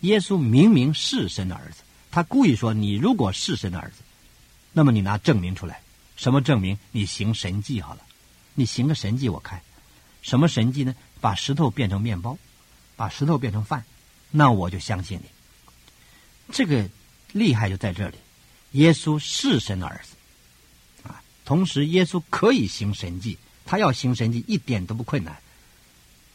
耶稣明明是神的儿子，他故意说：“你如果是神的儿子，那么你拿证明出来。什么证明？你行神迹好了，你行个神迹我看。什么神迹呢？把石头变成面包，把石头变成饭，那我就相信你。这个厉害就在这里，耶稣是神的儿子啊，同时耶稣可以行神迹，他要行神迹一点都不困难。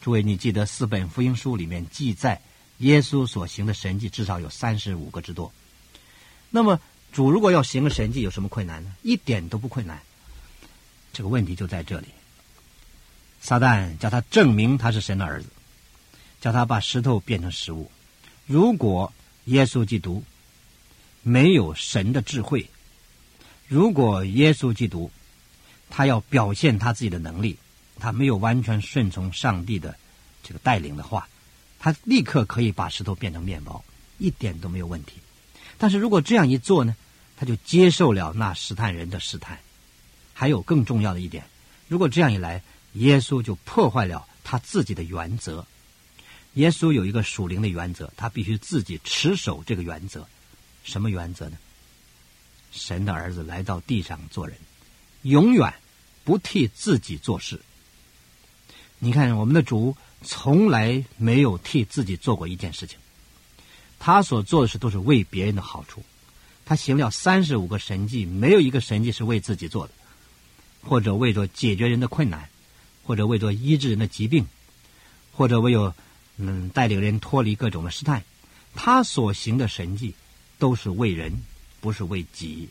诸位，你记得四本福音书里面记载耶稣所行的神迹至少有三十五个之多。那么主如果要行个神迹，有什么困难呢？一点都不困难。这个问题就在这里。撒旦叫他证明他是神的儿子，叫他把石头变成食物。如果耶稣基督没有神的智慧，如果耶稣基督他要表现他自己的能力。他没有完全顺从上帝的这个带领的话，他立刻可以把石头变成面包，一点都没有问题。但是如果这样一做呢，他就接受了那试探人的试探。还有更重要的一点，如果这样一来，耶稣就破坏了他自己的原则。耶稣有一个属灵的原则，他必须自己持守这个原则。什么原则呢？神的儿子来到地上做人，永远不替自己做事。你看，我们的主从来没有替自己做过一件事情，他所做的事都是为别人的好处。他行了三十五个神迹，没有一个神迹是为自己做的，或者为着解决人的困难，或者为着医治人的疾病，或者为有嗯带领人脱离各种的试探。他所行的神迹都是为人，不是为己。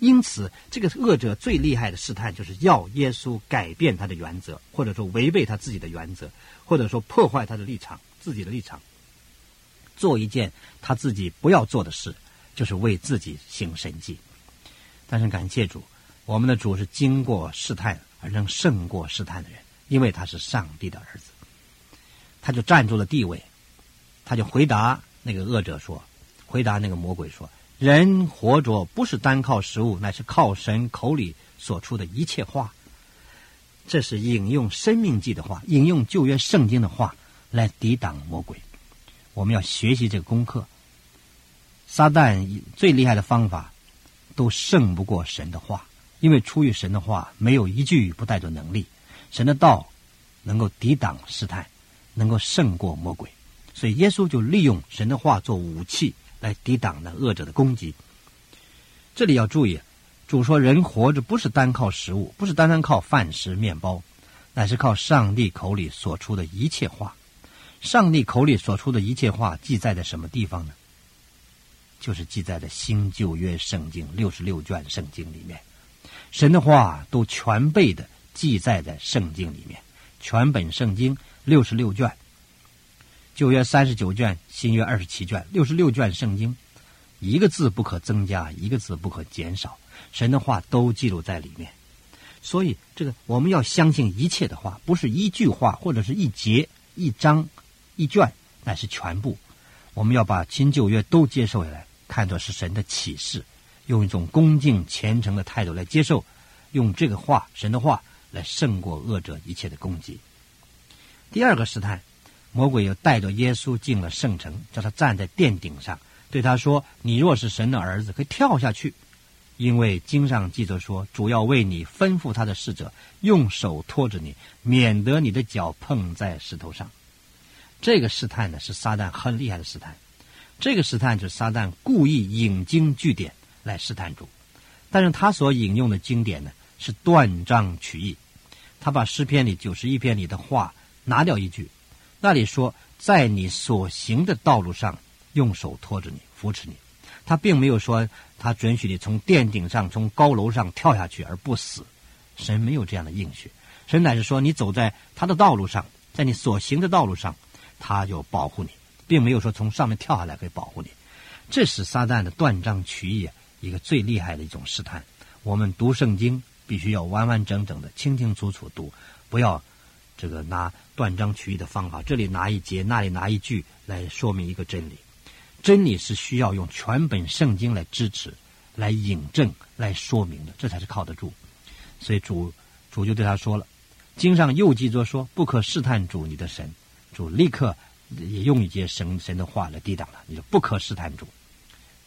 因此，这个恶者最厉害的试探，就是要耶稣改变他的原则，或者说违背他自己的原则，或者说破坏他的立场、自己的立场，做一件他自己不要做的事，就是为自己行神迹。但是感谢主，我们的主是经过试探而能胜过试探的人，因为他是上帝的儿子，他就站住了地位，他就回答那个恶者说：“回答那个魔鬼说。”人活着不是单靠食物，乃是靠神口里所出的一切话。这是引用《生命记》的话，引用旧约圣经的话来抵挡魔鬼。我们要学习这个功课。撒旦最厉害的方法，都胜不过神的话，因为出于神的话，没有一句不带着能力。神的道能够抵挡试探，能够胜过魔鬼。所以耶稣就利用神的话做武器。来抵挡那恶者的攻击。这里要注意，主说人活着不是单靠食物，不是单单靠饭食面包，乃是靠上帝口里所出的一切话。上帝口里所出的一切话记载在什么地方呢？就是记载在新旧约圣经六十六卷圣经里面。神的话都全备的记载在圣经里面，全本圣经六十六卷。旧约三十九卷，新约二十七卷，六十六卷圣经，一个字不可增加，一个字不可减少，神的话都记录在里面。所以，这个我们要相信一切的话，不是一句话，或者是一节、一章、一卷，乃是全部。我们要把新旧约都接受下来，看作是神的启示，用一种恭敬虔诚的态度来接受，用这个话，神的话来胜过恶者一切的攻击。第二个试探。魔鬼又带着耶稣进了圣城，叫他站在殿顶上，对他说：“你若是神的儿子，可以跳下去，因为经上记着说，主要为你吩咐他的使者，用手托着你，免得你的脚碰在石头上。”这个试探呢，是撒旦很厉害的试探。这个试探就是撒旦故意引经据典来试探主，但是他所引用的经典呢，是断章取义，他把诗篇里九十一篇里的话拿掉一句。那里说，在你所行的道路上，用手托着你，扶持你。他并没有说他准许你从殿顶上、从高楼上跳下去而不死。神没有这样的应许。神乃是说，你走在他的道路上，在你所行的道路上，他就保护你，并没有说从上面跳下来可以保护你。这是撒旦的断章取义一个最厉害的一种试探。我们读圣经必须要完完整整的、清清楚楚读，不要。这个拿断章取义的方法，这里拿一节，那里拿一句来说明一个真理。真理是需要用全本圣经来支持、来引证、来说明的，这才是靠得住。所以主主就对他说了：“经上又记着说，不可试探主你的神。”主立刻也用一些神神的话来抵挡他，你就不可试探，主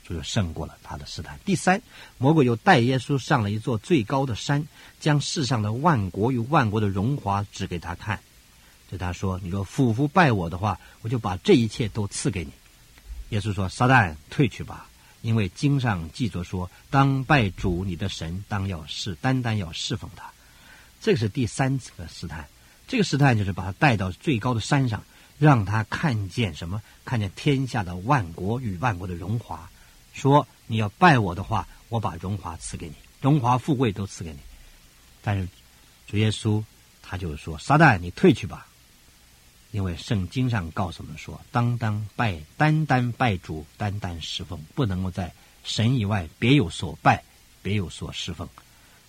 就胜过了他的试探。第三，魔鬼又带耶稣上了一座最高的山，将世上的万国与万国的荣华指给他看，对他说：“你若俯伏拜我的话，我就把这一切都赐给你。”耶稣说：“撒旦，退去吧，因为经上记着说，当拜主你的神，当要是单单要侍奉他。”这个是第三次的试探，这个试探就是把他带到最高的山上。让他看见什么？看见天下的万国与万国的荣华。说你要拜我的话，我把荣华赐给你，荣华富贵都赐给你。但是主耶稣他就说：“撒旦，你退去吧，因为圣经上告诉我们说，当当拜，单单拜主，单单侍奉，不能够在神以外别有所拜，别有所侍奉。”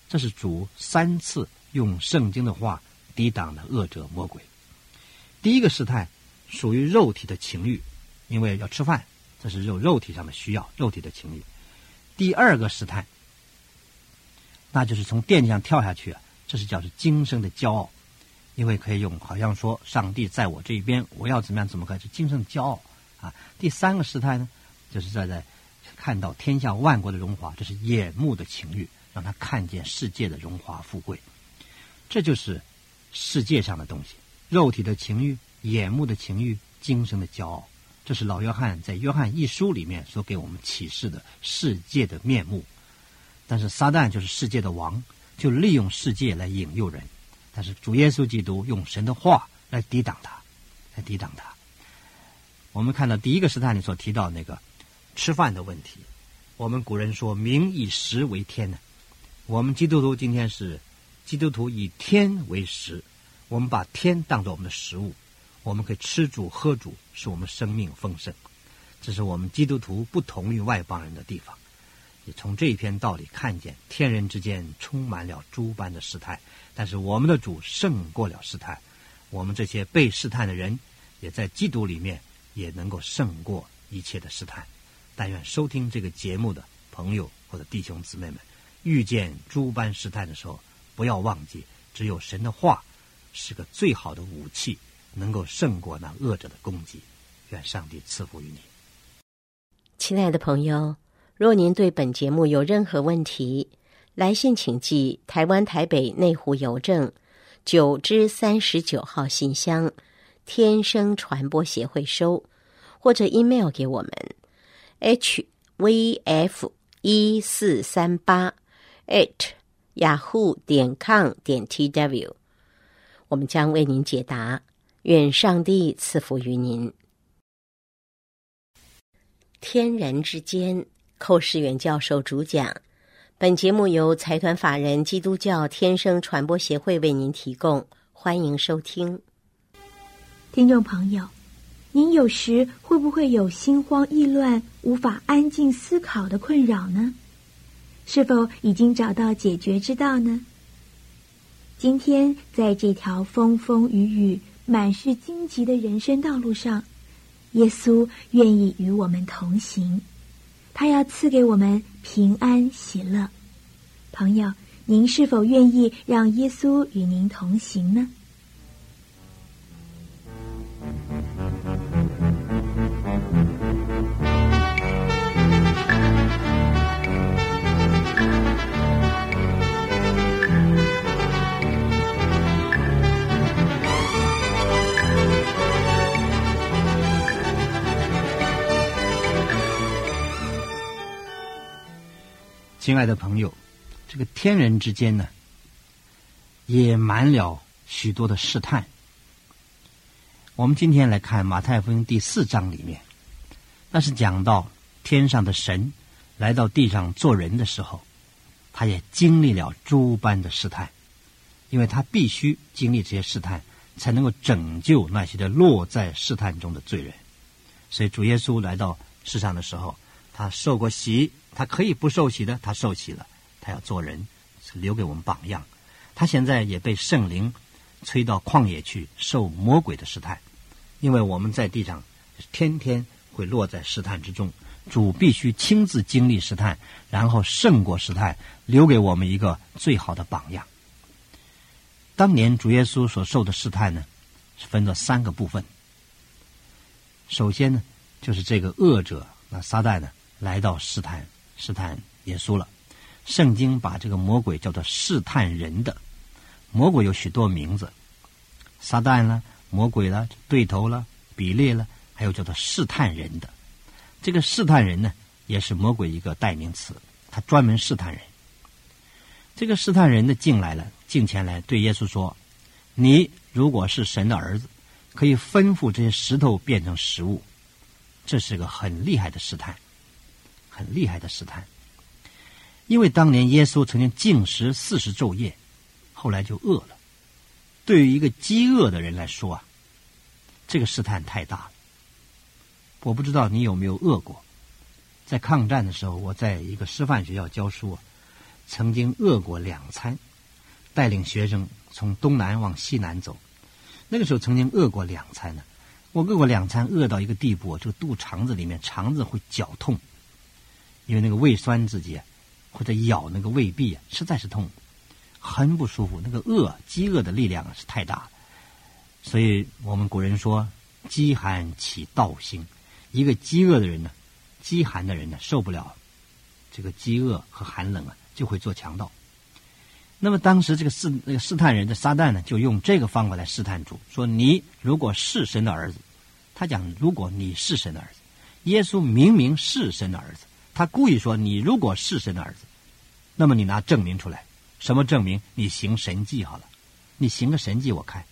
这是主三次用圣经的话抵挡了恶者魔鬼。第一个试探。属于肉体的情欲，因为要吃饭，这是肉肉体上的需要，肉体的情欲。第二个试探，那就是从垫子上跳下去，这是叫做今生的骄傲，因为可以用好像说上帝在我这一边，我要怎么样怎么开始今生的骄傲啊。第三个试探呢，就是在在看到天下万国的荣华，这是眼目的情欲，让他看见世界的荣华富贵，这就是世界上的东西，肉体的情欲。眼目的情欲，今生的骄傲，这是老约翰在《约翰一书》里面所给我们启示的世界的面目。但是撒旦就是世界的王，就利用世界来引诱人。但是主耶稣基督用神的话来抵挡他，来抵挡他。我们看到第一个试探里所提到那个吃饭的问题。我们古人说“民以食为天”呢，我们基督徒今天是基督徒以天为食，我们把天当做我们的食物。我们可以吃主喝主，使我们生命丰盛。这是我们基督徒不同于外邦人的地方。也从这一篇道理看见，天人之间充满了诸般的试探，但是我们的主胜过了试探。我们这些被试探的人，也在基督里面也能够胜过一切的试探。但愿收听这个节目的朋友或者弟兄姊妹们，遇见诸般试探的时候，不要忘记，只有神的话是个最好的武器。能够胜过那恶者的攻击，愿上帝赐福于你。亲爱的朋友，若您对本节目有任何问题，来信请寄台湾台北内湖邮政九之三十九号信箱，天生传播协会收，或者 email 给我们 h v f 一四三八 at yahoo 点 com 点 t w，我们将为您解答。愿上帝赐福于您。天人之间，寇世远教授主讲。本节目由财团法人基督教天生传播协会为您提供，欢迎收听。听众朋友，您有时会不会有心慌意乱、无法安静思考的困扰呢？是否已经找到解决之道呢？今天在这条风风雨雨。满是荆棘的人生道路上，耶稣愿意与我们同行，他要赐给我们平安喜乐。朋友，您是否愿意让耶稣与您同行呢？亲爱的朋友，这个天人之间呢，也满了许多的试探。我们今天来看马太福音第四章里面，那是讲到天上的神来到地上做人的时候，他也经历了诸般的试探，因为他必须经历这些试探，才能够拯救那些的落在试探中的罪人。所以主耶稣来到世上的时候，他受过洗。他可以不受洗的，他受洗了。他要做人，留给我们榜样。他现在也被圣灵催到旷野去受魔鬼的试探，因为我们在地上天天会落在试探之中。主必须亲自经历试探，然后胜过试探，留给我们一个最好的榜样。当年主耶稣所受的试探呢，是分了三个部分。首先呢，就是这个恶者那撒旦呢，来到试探试探耶稣了。圣经把这个魔鬼叫做试探人的魔鬼有许多名字，撒旦了、魔鬼了、对头了、比列了，还有叫做试探人的。这个试探人呢，也是魔鬼一个代名词，他专门试探人。这个试探人的进来了，进前来对耶稣说：“你如果是神的儿子，可以吩咐这些石头变成食物。”这是个很厉害的试探，很厉害的试探。因为当年耶稣曾经禁食四十昼夜，后来就饿了。对于一个饥饿的人来说啊，这个试探太大了。我不知道你有没有饿过，在抗战的时候，我在一个师范学校教书，曾经饿过两餐，带领学生从东南往西南走。那个时候曾经饿过两餐呢，我饿过两餐，饿到一个地步，这个肚肠子里面肠子会绞痛，因为那个胃酸自己。或者咬那个胃壁啊，实在是痛，很不舒服。那个饿、饥饿的力量是太大，所以我们古人说“饥寒起盗心”。一个饥饿的人呢，饥寒的人呢，受不了这个饥饿和寒冷啊，就会做强盗。那么当时这个试那个试探人的撒旦呢，就用这个方法来试探主，说：“你如果是神的儿子，他讲如果你是神的儿子，耶稣明明是神的儿子。”他故意说：“你如果是神的儿子，那么你拿证明出来。什么证明？你行神迹好了，你行个神迹我看。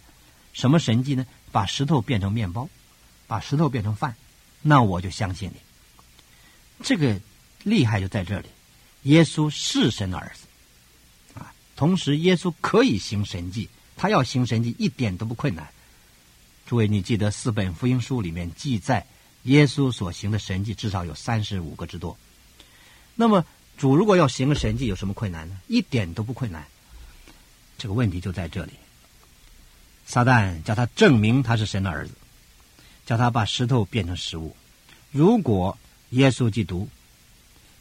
什么神迹呢？把石头变成面包，把石头变成饭，那我就相信你。这个厉害就在这里。耶稣是神的儿子啊，同时耶稣可以行神迹，他要行神迹一点都不困难。诸位，你记得四本福音书里面记载耶稣所行的神迹至少有三十五个之多。”那么主如果要行个神迹，有什么困难呢？一点都不困难。这个问题就在这里。撒旦叫他证明他是神的儿子，叫他把石头变成食物。如果耶稣基督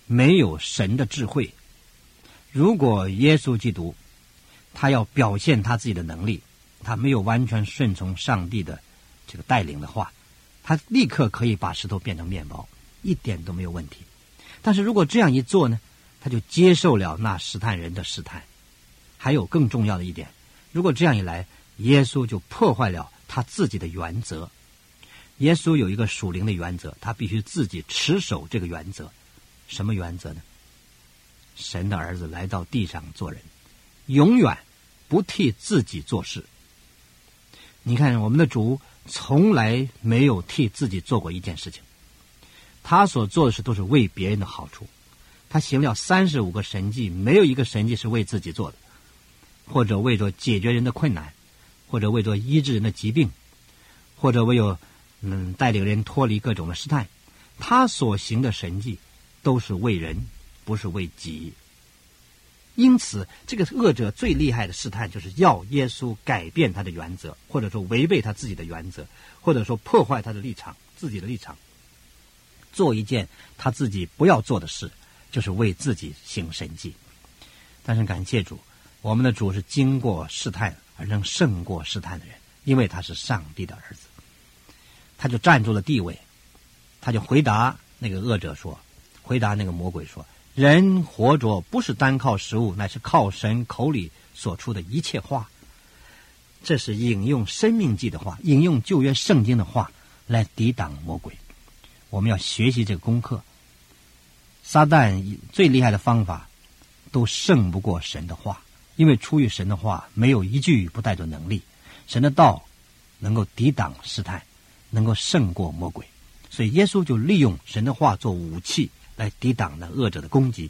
没有神的智慧，如果耶稣基督他要表现他自己的能力，他没有完全顺从上帝的这个带领的话，他立刻可以把石头变成面包，一点都没有问题。但是如果这样一做呢，他就接受了那试探人的试探。还有更重要的一点，如果这样一来，耶稣就破坏了他自己的原则。耶稣有一个属灵的原则，他必须自己持守这个原则。什么原则呢？神的儿子来到地上做人，永远不替自己做事。你看，我们的主从来没有替自己做过一件事情。他所做的事都是为别人的好处，他行了三十五个神迹，没有一个神迹是为自己做的，或者为着解决人的困难，或者为着医治人的疾病，或者为有嗯带领人脱离各种的试探。他所行的神迹都是为人，不是为己。因此，这个恶者最厉害的试探，就是要耶稣改变他的原则，或者说违背他自己的原则，或者说破坏他的立场，自己的立场。做一件他自己不要做的事，就是为自己行神迹。但是感谢主，我们的主是经过试探而能胜过试探的人，因为他是上帝的儿子。他就站住了地位，他就回答那个恶者说：“回答那个魔鬼说，人活着不是单靠食物，乃是靠神口里所出的一切话。”这是引用《生命记》的话，引用旧约圣经的话来抵挡魔鬼。我们要学习这个功课。撒旦最厉害的方法，都胜不过神的话，因为出于神的话，没有一句不带着能力。神的道能够抵挡试探，能够胜过魔鬼。所以耶稣就利用神的话做武器，来抵挡那恶者的攻击。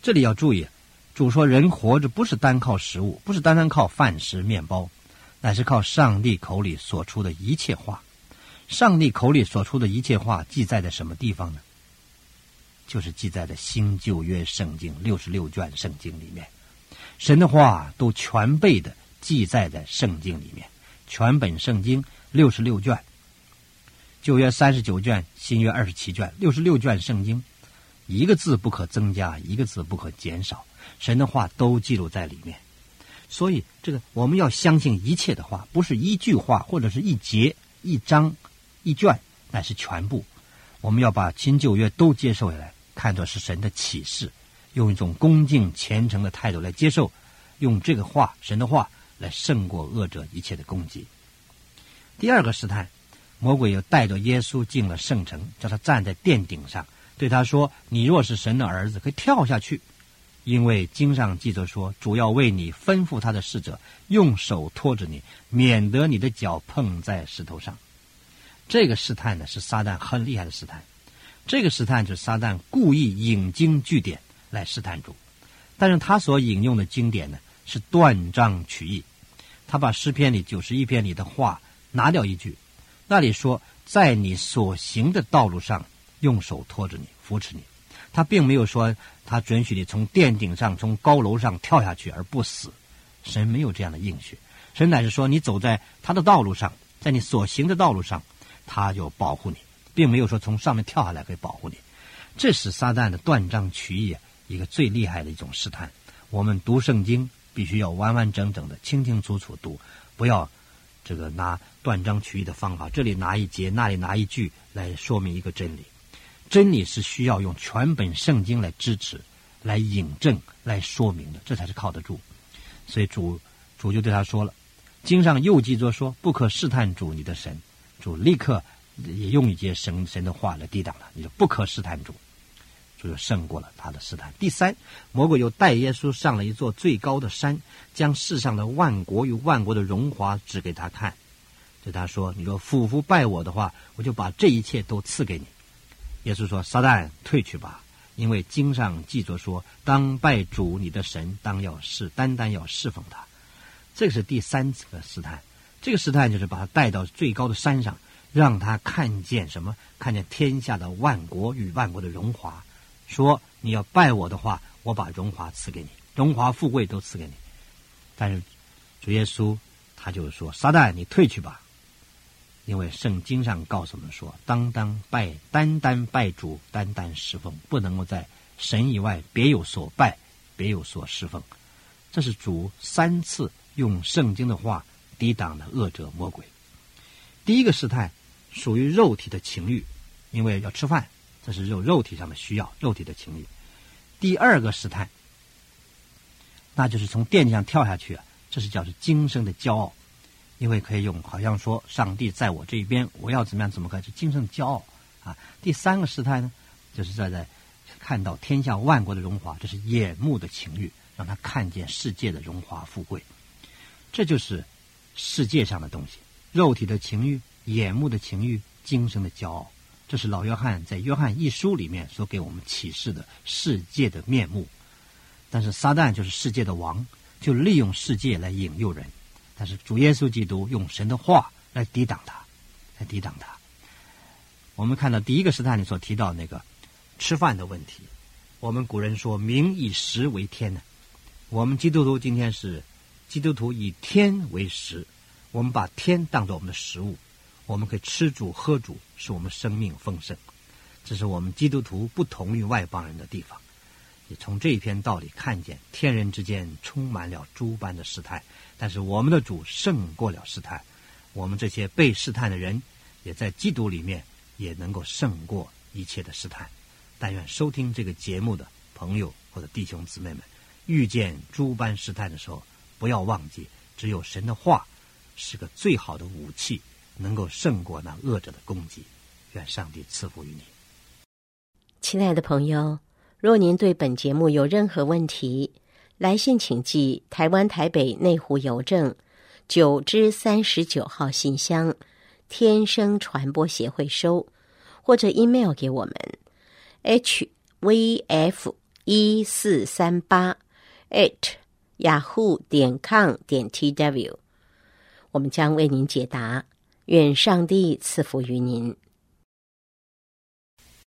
这里要注意，主说人活着不是单靠食物，不是单单靠饭食面包，乃是靠上帝口里所出的一切话。上帝口里所出的一切话，记载在什么地方呢？就是记载在新旧约圣经六十六卷圣经里面，神的话都全备的记载在圣经里面。全本圣经六十六卷，旧约三十九卷，新约二十七卷，六十六卷圣经，一个字不可增加，一个字不可减少，神的话都记录在里面。所以，这个我们要相信一切的话，不是一句话或者是一节一章。一卷，乃是全部。我们要把新旧约都接受下来，看作是神的启示，用一种恭敬虔诚的态度来接受，用这个话，神的话来胜过恶者一切的攻击。第二个试探，魔鬼又带着耶稣进了圣城，叫他站在殿顶上，对他说：“你若是神的儿子，可以跳下去。”因为经上记着说，主要为你吩咐他的使者，用手托着你，免得你的脚碰在石头上。这个试探呢，是撒旦很厉害的试探。这个试探就是撒旦故意引经据典来试探主，但是他所引用的经典呢，是断章取义。他把诗篇里九十一篇里的话拿掉一句，那里说，在你所行的道路上，用手托着你，扶持你。他并没有说他准许你从殿顶上、从高楼上跳下去而不死，神没有这样的应许。神乃是说你走在他的道路上，在你所行的道路上，他就保护你，并没有说从上面跳下来可以保护你。这是撒旦的断章取义一个最厉害的一种试探。我们读圣经必须要完完整整的、清清楚楚读，不要这个拿断章取义的方法，这里拿一节，那里拿一句来说明一个真理。真理是需要用全本圣经来支持、来引证、来说明的，这才是靠得住。所以主主就对他说了：“经上又记着说，不可试探主你的神。”主立刻也用一些神神的话来抵挡了。你说不可试探主，主就胜过了他的试探。第三，魔鬼又带耶稣上了一座最高的山，将世上的万国与万国的荣华指给他看，对他说：“你若俯伏拜我的话，我就把这一切都赐给你。”耶稣说：“撒旦，退去吧，因为经上记着说，当拜主你的神，当要是单单要侍奉他。这是第三次的试探。这个试探就是把他带到最高的山上，让他看见什么？看见天下的万国与万国的荣华。说你要拜我的话，我把荣华赐给你，荣华富贵都赐给你。但是主耶稣他就说：撒旦，你退去吧。”因为圣经上告诉我们说，当当拜，单单拜主，单单侍奉，不能够在神以外别有所拜，别有所侍奉。这是主三次用圣经的话抵挡的恶者魔鬼。第一个试探属于肉体的情欲，因为要吃饭，这是肉肉体上的需要，肉体的情欲。第二个试探，那就是从垫子上跳下去啊，这是叫做今生的骄傲。因为可以用，好像说上帝在我这一边，我要怎么样怎么个，是精神骄傲啊。第三个时态呢，就是在在看到天下万国的荣华，这是眼目的情欲，让他看见世界的荣华富贵，这就是世界上的东西，肉体的情欲、眼目的情欲、精神的骄傲，这是老约翰在约翰一书里面所给我们启示的世界的面目。但是撒旦就是世界的王，就利用世界来引诱人。但是主耶稣基督用神的话来抵挡他，来抵挡他。我们看到第一个试探里所提到那个吃饭的问题，我们古人说“民以食为天”呢。我们基督徒今天是基督徒以天为食，我们把天当做我们的食物，我们可以吃主喝主，使我们生命丰盛。这是我们基督徒不同于外邦人的地方。也从这一篇道理看见，天人之间充满了诸般的试探。但是我们的主胜过了试探，我们这些被试探的人，也在基督里面也能够胜过一切的试探。但愿收听这个节目的朋友或者弟兄姊妹们，遇见诸般试探的时候，不要忘记，只有神的话是个最好的武器，能够胜过那恶者的攻击。愿上帝赐福于你，亲爱的朋友。若您对本节目有任何问题，来信请寄台湾台北内湖邮政九之三十九号信箱，天生传播协会收，或者 email 给我们 h v f 一四三八 at yahoo 点 com 点 t w，我们将为您解答。愿上帝赐福于您。